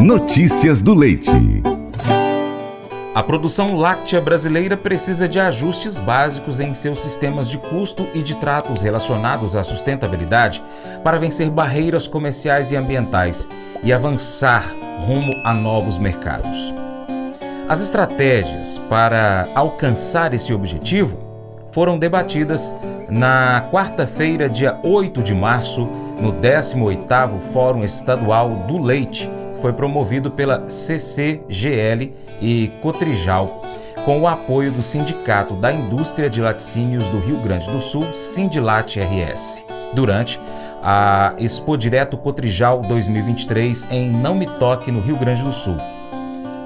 Notícias do Leite. A produção láctea brasileira precisa de ajustes básicos em seus sistemas de custo e de tratos relacionados à sustentabilidade para vencer barreiras comerciais e ambientais e avançar rumo a novos mercados. As estratégias para alcançar esse objetivo foram debatidas na quarta-feira, dia 8 de março, no 18º Fórum Estadual do Leite, foi promovido pela CCGL e Cotrijal, com o apoio do Sindicato da Indústria de Laticínios do Rio Grande do Sul, Sindilat RS, durante a Expo Direto Cotrijal 2023 em Não Me Toque, no Rio Grande do Sul.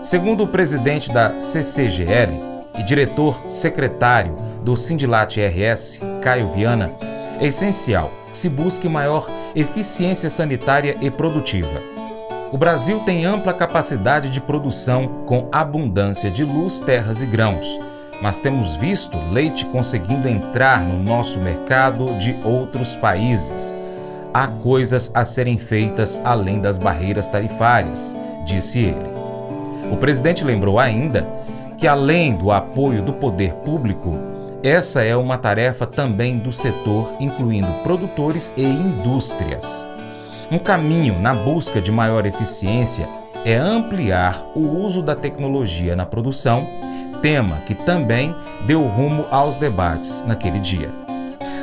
Segundo o presidente da CCGL e diretor secretário do Sindilat RS, Caio Viana, é essencial que se busque maior eficiência sanitária e produtiva. O Brasil tem ampla capacidade de produção com abundância de luz, terras e grãos, mas temos visto leite conseguindo entrar no nosso mercado de outros países. Há coisas a serem feitas além das barreiras tarifárias, disse ele. O presidente lembrou ainda que, além do apoio do poder público, essa é uma tarefa também do setor, incluindo produtores e indústrias. Um caminho na busca de maior eficiência é ampliar o uso da tecnologia na produção, tema que também deu rumo aos debates naquele dia.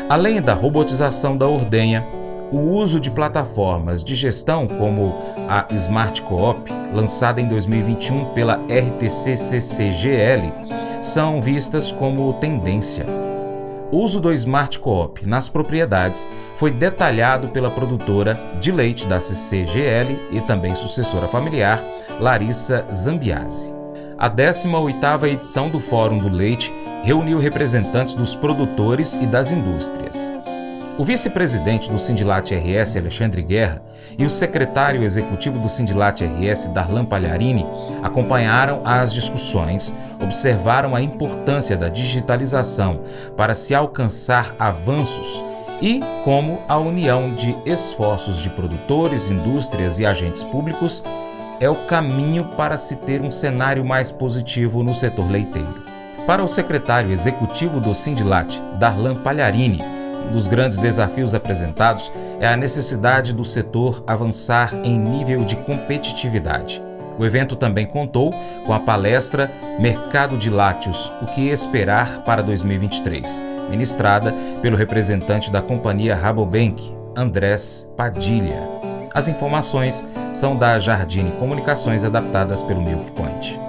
Além da robotização da ordenha, o uso de plataformas de gestão como a Smart Coop, lançada em 2021 pela RTC-CCGL, são vistas como tendência. O uso do Smart Coop nas propriedades foi detalhado pela produtora de leite da CCGL e também sucessora familiar, Larissa Zambiase. A 18ª edição do Fórum do Leite reuniu representantes dos produtores e das indústrias. O vice-presidente do Sindilat RS, Alexandre Guerra, e o secretário executivo do Sindilat RS, Darlan Palharini, acompanharam as discussões, observaram a importância da digitalização para se alcançar avanços e como a união de esforços de produtores, indústrias e agentes públicos é o caminho para se ter um cenário mais positivo no setor leiteiro. Para o secretário executivo do Sindilat, Darlan Palharini, um dos grandes desafios apresentados é a necessidade do setor avançar em nível de competitividade. O evento também contou com a palestra Mercado de Lácteos: O que esperar para 2023, ministrada pelo representante da companhia Rabobank, Andrés Padilha. As informações são da Jardine Comunicações adaptadas pelo Milk Point.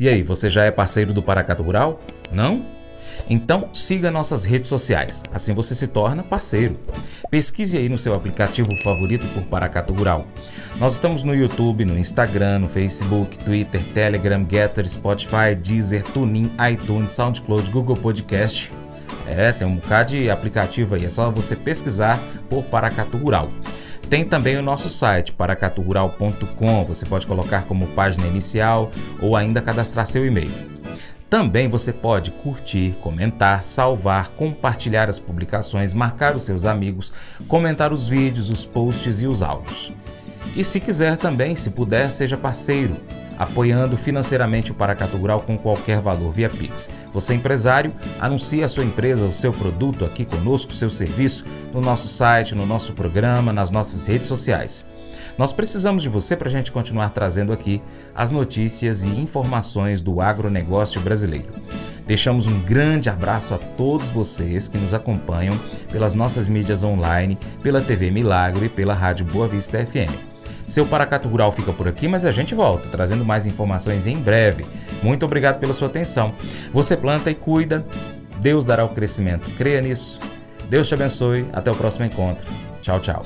e aí, você já é parceiro do Paracato Rural? Não? Então siga nossas redes sociais, assim você se torna parceiro. Pesquise aí no seu aplicativo favorito por Paracato Rural. Nós estamos no YouTube, no Instagram, no Facebook, Twitter, Telegram, Getter, Spotify, Deezer, TuneIn, iTunes, SoundCloud, Google Podcast. É, tem um bocado de aplicativo aí, é só você pesquisar por Paracatu Rural. Tem também o nosso site, paracaturural.com, você pode colocar como página inicial ou ainda cadastrar seu e-mail. Também você pode curtir, comentar, salvar, compartilhar as publicações, marcar os seus amigos, comentar os vídeos, os posts e os áudios. E se quiser também, se puder, seja parceiro, apoiando financeiramente o Paracatu Rural com qualquer valor via Pix. Você é empresário, anuncie a sua empresa, o seu produto aqui conosco, o seu serviço, no nosso site, no nosso programa, nas nossas redes sociais. Nós precisamos de você para a gente continuar trazendo aqui as notícias e informações do agronegócio brasileiro. Deixamos um grande abraço a todos vocês que nos acompanham pelas nossas mídias online, pela TV Milagro e pela Rádio Boa Vista FM. Seu Paracatu Rural fica por aqui, mas a gente volta, trazendo mais informações em breve. Muito obrigado pela sua atenção. Você planta e cuida, Deus dará o crescimento. Creia nisso. Deus te abençoe. Até o próximo encontro. Tchau, tchau.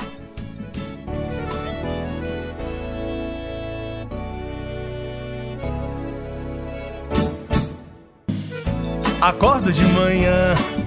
Acordo de manhã